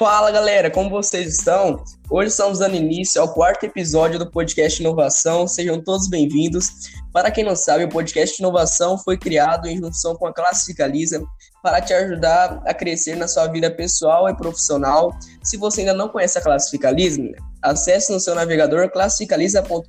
Fala galera, como vocês estão? Hoje estamos dando início ao quarto episódio do podcast Inovação. Sejam todos bem-vindos. Para quem não sabe, o podcast Inovação foi criado em junção com a Classificaliza para te ajudar a crescer na sua vida pessoal e profissional. Se você ainda não conhece a Classificaliza, acesse no seu navegador classificaliza.com.br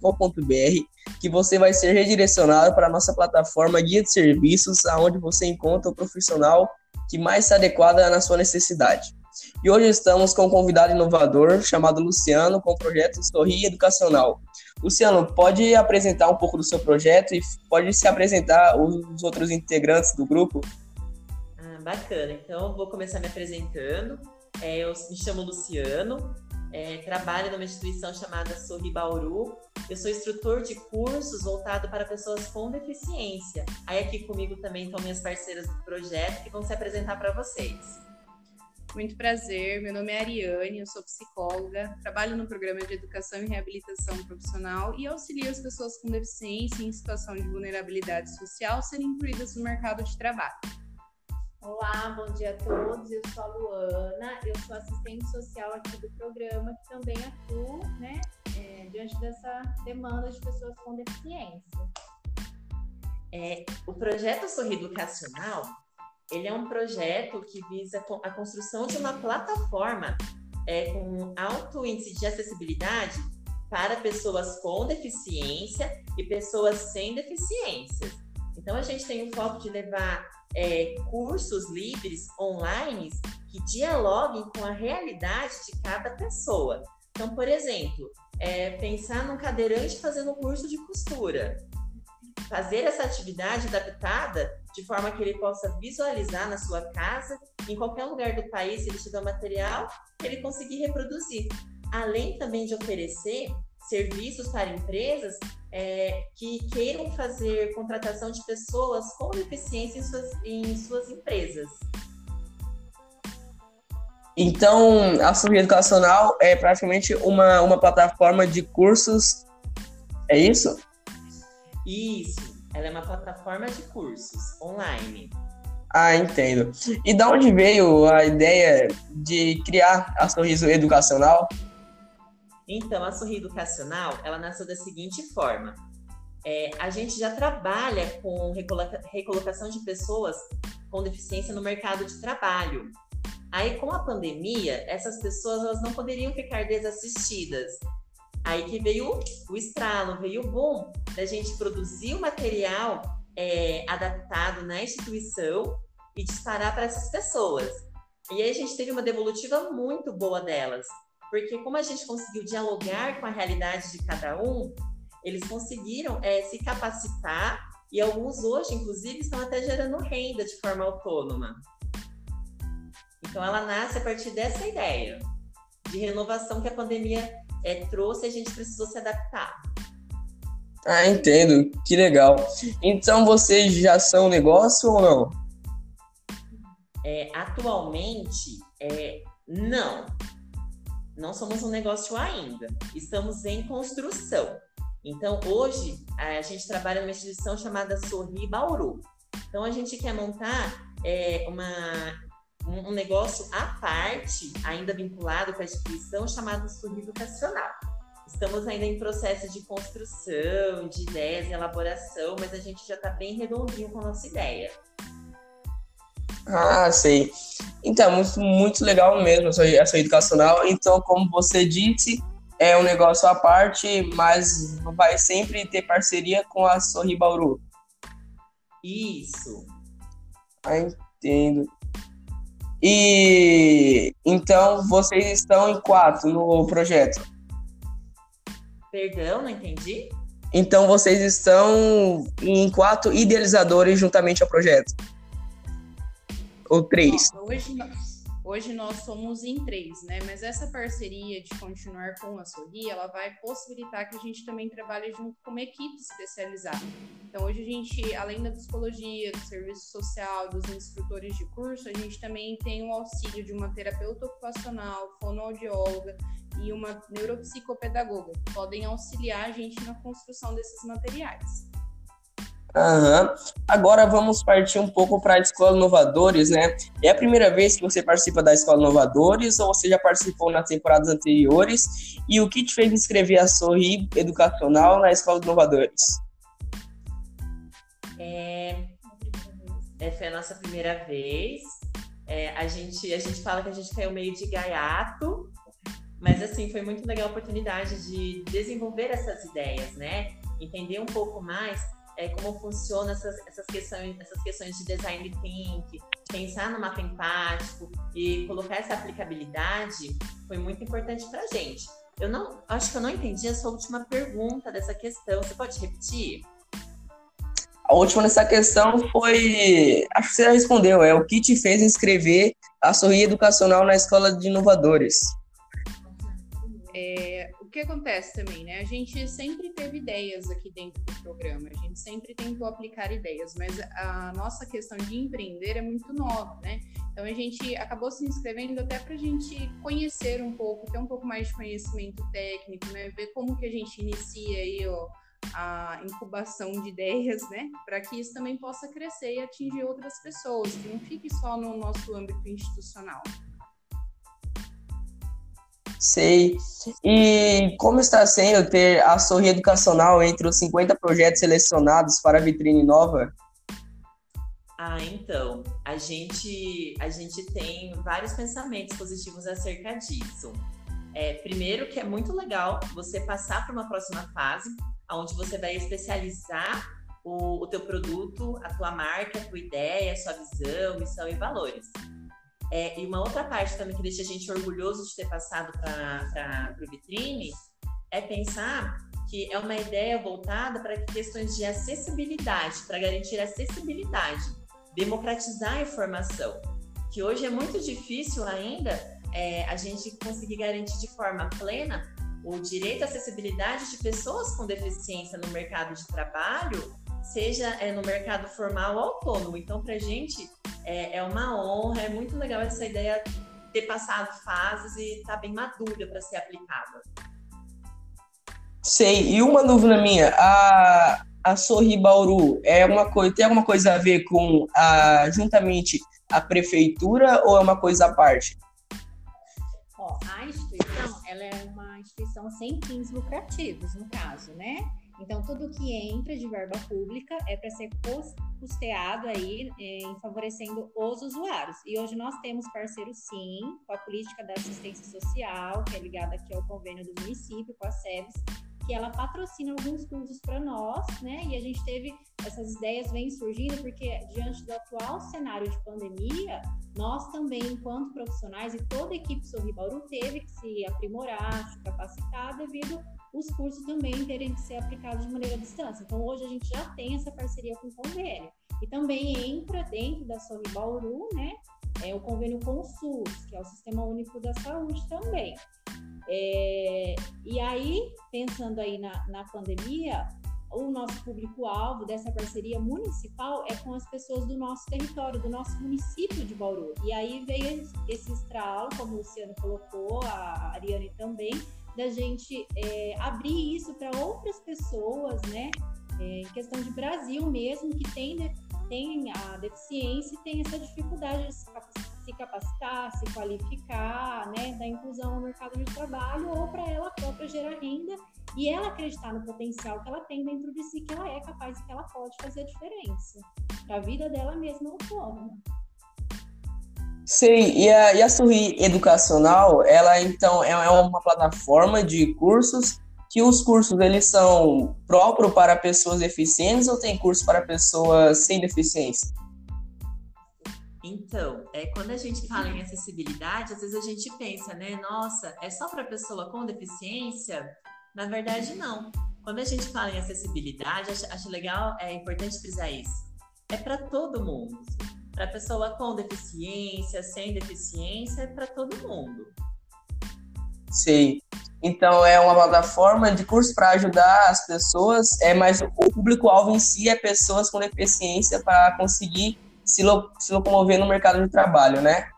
que você vai ser redirecionado para a nossa plataforma Guia de Serviços, aonde você encontra o profissional que mais se adequada na sua necessidade. E hoje estamos com um convidado inovador chamado Luciano, com o projeto Sorri Educacional. Luciano, pode apresentar um pouco do seu projeto e pode se apresentar os outros integrantes do grupo? Ah, bacana. Então, vou começar me apresentando. É, eu me chamo Luciano, é, trabalho numa instituição chamada Sorri Bauru. Eu sou instrutor de cursos voltado para pessoas com deficiência. Aí aqui comigo também estão minhas parceiras do projeto que vão se apresentar para vocês. Muito prazer, meu nome é Ariane, eu sou psicóloga, trabalho no programa de educação e reabilitação profissional e auxilio as pessoas com deficiência em situação de vulnerabilidade social serem incluídas no mercado de trabalho. Olá, bom dia a todos. Eu sou a Luana, eu sou assistente social aqui do programa, que também atuo né, é, diante dessa demanda de pessoas com deficiência. É, o projeto Sorri Educacional ele é um projeto que visa a construção de uma plataforma é, com alto índice de acessibilidade para pessoas com deficiência e pessoas sem deficiências. Então, a gente tem o foco de levar é, cursos livres online que dialoguem com a realidade de cada pessoa. Então, por exemplo, é, pensar num cadeirante fazendo um curso de costura fazer essa atividade adaptada de forma que ele possa visualizar na sua casa, em qualquer lugar do país, se ele tiver material, ele conseguir reproduzir. Além também de oferecer serviços para empresas é, que queiram fazer contratação de pessoas com deficiência em suas, em suas empresas. Então, a Sorri Educacional é praticamente uma, uma plataforma de cursos, é isso? Isso, ela é uma plataforma de cursos online. Ah, entendo. E da onde veio a ideia de criar a Sorriso Educacional? Então, a Sorriso Educacional, ela nasceu da seguinte forma. É, a gente já trabalha com recolocação de pessoas com deficiência no mercado de trabalho. Aí, com a pandemia, essas pessoas elas não poderiam ficar desassistidas. Aí que veio o estralo, veio o boom da gente produzir o material é, adaptado na instituição e disparar para essas pessoas. E aí a gente teve uma devolutiva muito boa delas, porque como a gente conseguiu dialogar com a realidade de cada um, eles conseguiram é, se capacitar e alguns hoje, inclusive, estão até gerando renda de forma autônoma. Então ela nasce a partir dessa ideia de renovação que a pandemia é, trouxe, a gente precisou se adaptar. Ah, entendo. Que legal. Então vocês já são negócio ou não? É, atualmente, é, não. Não somos um negócio ainda. Estamos em construção. Então, hoje, a gente trabalha numa instituição chamada Sorri Bauru. Então, a gente quer montar é, uma um, negócio à parte, ainda vinculado com a instituição, chamado Estudo Educacional. Estamos ainda em processo de construção, de ideias e elaboração, mas a gente já está bem redondinho com a nossa ideia. Ah, sei. Então, muito, muito legal mesmo essa, essa educacional. Então, como você disse, é um negócio à parte, mas vai sempre ter parceria com a Sorri Bauru. Isso. Ah, entendo. E então vocês estão em quatro no projeto. Perdão, não entendi. Então vocês estão em quatro idealizadores juntamente ao projeto. Ou três? Hoje, Hoje nós somos em três, né? Mas essa parceria de continuar com a Sorri, ela vai possibilitar que a gente também trabalhe junto com uma equipe especializada. Então hoje a gente, além da psicologia, do serviço social, dos instrutores de curso, a gente também tem o auxílio de uma terapeuta ocupacional, fonoaudióloga e uma neuropsicopedagoga, que podem auxiliar a gente na construção desses materiais. Aham. Agora vamos partir um pouco para a Escola Inovadores, né? É a primeira vez que você participa da Escola Inovadores ou você já participou nas temporadas anteriores? E o que te fez inscrever a Sorri Educacional na Escola Inovadores? É, é, foi a nossa primeira vez. É, a, gente, a gente fala que a gente caiu meio de gaiato, mas assim, foi muito legal a oportunidade de desenvolver essas ideias, né? Entender um pouco mais é, como funcionam essas, essas, questões, essas questões de design think, pensar no mapa empático e colocar essa aplicabilidade foi muito importante para a gente. Eu não acho que eu não entendi a sua última pergunta dessa questão. Você pode repetir? A última nessa questão foi. Acho que você já respondeu, é o que te fez inscrever a Sorri Educacional na Escola de Inovadores. É, que acontece também, né? A gente sempre teve ideias aqui dentro do programa, a gente sempre tentou aplicar ideias, mas a nossa questão de empreender é muito nova, né? Então a gente acabou se inscrevendo até para a gente conhecer um pouco, ter um pouco mais de conhecimento técnico, né? Ver como que a gente inicia aí ó, a incubação de ideias, né? Para que isso também possa crescer e atingir outras pessoas, que não fique só no nosso âmbito institucional. Sei. E como está sendo ter a Sorri Educacional entre os 50 projetos selecionados para a vitrine nova? Ah, então, a gente, a gente tem vários pensamentos positivos acerca disso. É, primeiro, que é muito legal você passar para uma próxima fase, onde você vai especializar o, o teu produto, a tua marca, a tua ideia, a sua visão, missão e valores. É, e uma outra parte também que deixa a gente orgulhoso de ter passado para o Vitrine é pensar que é uma ideia voltada para questões de acessibilidade, para garantir acessibilidade, democratizar a informação, que hoje é muito difícil ainda é, a gente conseguir garantir de forma plena o direito à acessibilidade de pessoas com deficiência no mercado de trabalho, seja é, no mercado formal ou autônomo. Então, para a gente é, é, uma honra, é muito legal essa ideia ter passado fases e estar tá bem madura para ser aplicada. Sei, e uma dúvida minha, a, a Sorri Bauru é uma coisa, tem alguma coisa a ver com a, juntamente a prefeitura ou é uma coisa à parte? Ó, a instituição, ela é uma instituição sem fins lucrativos, no caso, né? Então, tudo que entra de verba pública é para ser custeado aí, é, em favorecendo os usuários. E hoje nós temos parceiro, sim, com a política da assistência social, que é ligada aqui ao convênio do município, com a SEBS, que ela patrocina alguns cursos para nós, né? E a gente teve essas ideias vêm surgindo porque diante do atual cenário de pandemia, nós também, enquanto profissionais e toda a equipe Sorri Bauru teve que se aprimorar, se capacitar devido os cursos também terem que ser aplicados de maneira à distância. Então, hoje a gente já tem essa parceria com o convênio. E também entra dentro da Sorri Bauru, né, é o convênio com o SUS, que é o Sistema Único da Saúde também. É, e aí, pensando aí na, na pandemia, o nosso público-alvo dessa parceria municipal é com as pessoas do nosso território, do nosso município de Bauru. E aí veio esse estralo, como o Luciano colocou, a Ariane também, da gente é, abrir isso para outras pessoas, né? É, questão de Brasil mesmo, que tem, tem a deficiência e tem essa dificuldade de se capacitar, se qualificar, né? Da inclusão no mercado de trabalho ou para ela própria gerar renda e ela acreditar no potencial que ela tem dentro de si, que ela é capaz e que ela pode fazer a diferença para a vida dela mesma autônoma. Sei, e a, e a Sorri Educacional, ela então é, é uma plataforma de cursos que os cursos eles são próprios para pessoas deficientes ou tem curso para pessoas sem deficiência? Então, é, quando a gente fala em acessibilidade, às vezes a gente pensa, né? Nossa, é só para pessoa com deficiência? Na verdade, não. Quando a gente fala em acessibilidade, acho, acho legal, é importante frisar isso. É para todo mundo para pessoa com deficiência, sem deficiência, é para todo mundo. Sim. Então é uma plataforma de curso para ajudar as pessoas, é mas o público-alvo em si é pessoas com deficiência para conseguir se, lo, se locomover no mercado de trabalho, né?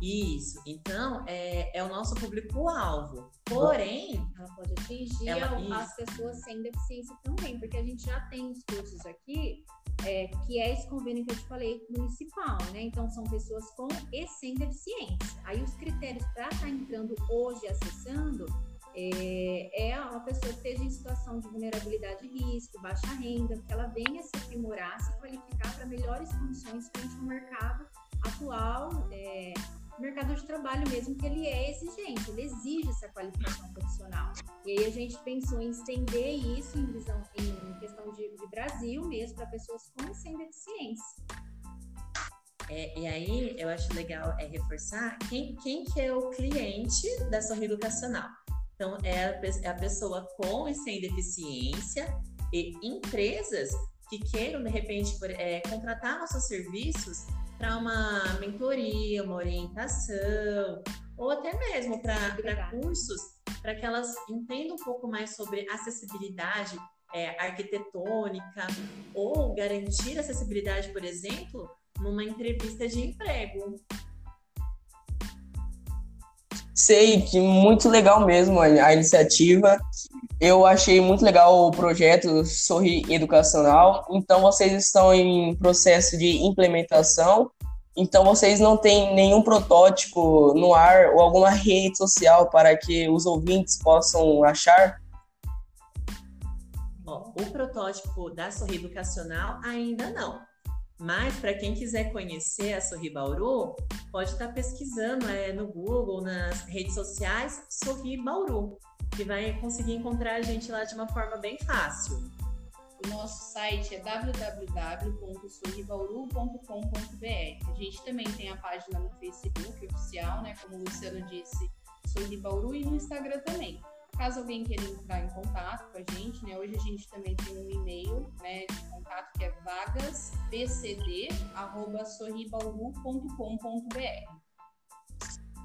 Isso. Então, é, é o nosso público-alvo. Porém. Ela pode atingir ela, as pessoas sem deficiência também, porque a gente já tem os cursos aqui, é, que é esse convênio que eu te falei, municipal, né? Então, são pessoas com e sem deficiência. Aí, os critérios para estar tá entrando hoje acessando é, é uma pessoa que esteja em situação de vulnerabilidade e risco, baixa renda, que ela venha se aprimorar, se qualificar para melhores condições frente ao mercado atual, é, mercado de trabalho mesmo, que ele é exigente, ele exige essa qualificação profissional. E aí a gente pensou em estender isso em, visão, em questão de, de Brasil mesmo, para pessoas com e sem deficiência. É, e aí eu acho legal é reforçar quem, quem que é o cliente da Sorri Educacional. Então, é a, é a pessoa com e sem deficiência e empresas que queiram, de repente, por, é, contratar nossos serviços para uma mentoria, uma orientação, ou até mesmo para cursos, para que elas entendam um pouco mais sobre acessibilidade é, arquitetônica, ou garantir acessibilidade, por exemplo, numa entrevista de emprego. Sei que muito legal mesmo a, iniciativa. Eu achei muito legal o projeto Sorri Educacional. Então, vocês estão em processo de implementação. Então, vocês não têm nenhum protótipo no ar ou alguma rede social para que os ouvintes possam achar? Bom, o protótipo da Sorri Educacional ainda não. Mas para quem quiser conhecer a Sorri Bauru, pode estar pesquisando é, no Google, nas redes sociais, Sorri Bauru, que vai conseguir encontrar a gente lá de uma forma bem fácil. O nosso site é www.sorribauru.com.br. A gente também tem a página no Facebook oficial, né? Como o Luciano disse, Sorri Bauru, e no Instagram também. Caso alguém queira entrar em contato com a gente, né? Hoje a gente também tem um e-mail né, de contato que é vagasbcd.sorribauru.com.br.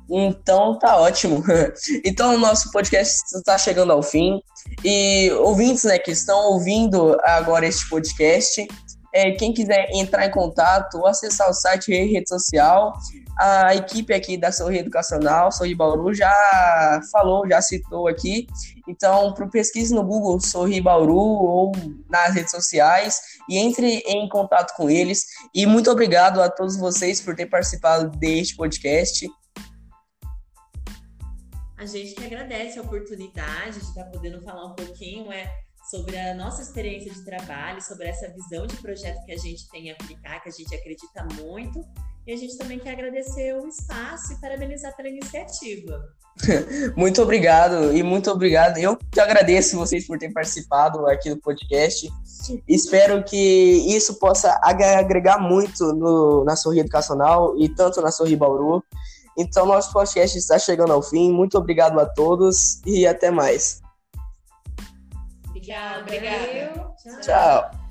Então tá ótimo. Então o nosso podcast está chegando ao fim. E ouvintes né, que estão ouvindo agora este podcast, é, quem quiser entrar em contato ou acessar o site e rede social, a equipe aqui da Sorri Educacional, Sorri Bauru, já falou, já citou aqui. Então, para pesquise no Google Sorri Bauru ou nas redes sociais e entre em contato com eles. E muito obrigado a todos vocês por ter participado deste podcast. A gente que agradece a oportunidade de estar podendo falar um pouquinho é, sobre a nossa experiência de trabalho, sobre essa visão de projeto que a gente tem a aplicar, que a gente acredita muito. E a gente também quer agradecer o espaço e parabenizar pela iniciativa. muito obrigado e muito obrigado. Eu te agradeço vocês por terem participado aqui do podcast. Espero que isso possa agregar muito no, na Sorri Educacional e tanto na Sorri Bauru. Então, nosso podcast está chegando ao fim. Muito obrigado a todos e até mais. Tchau, obrigado. Tchau.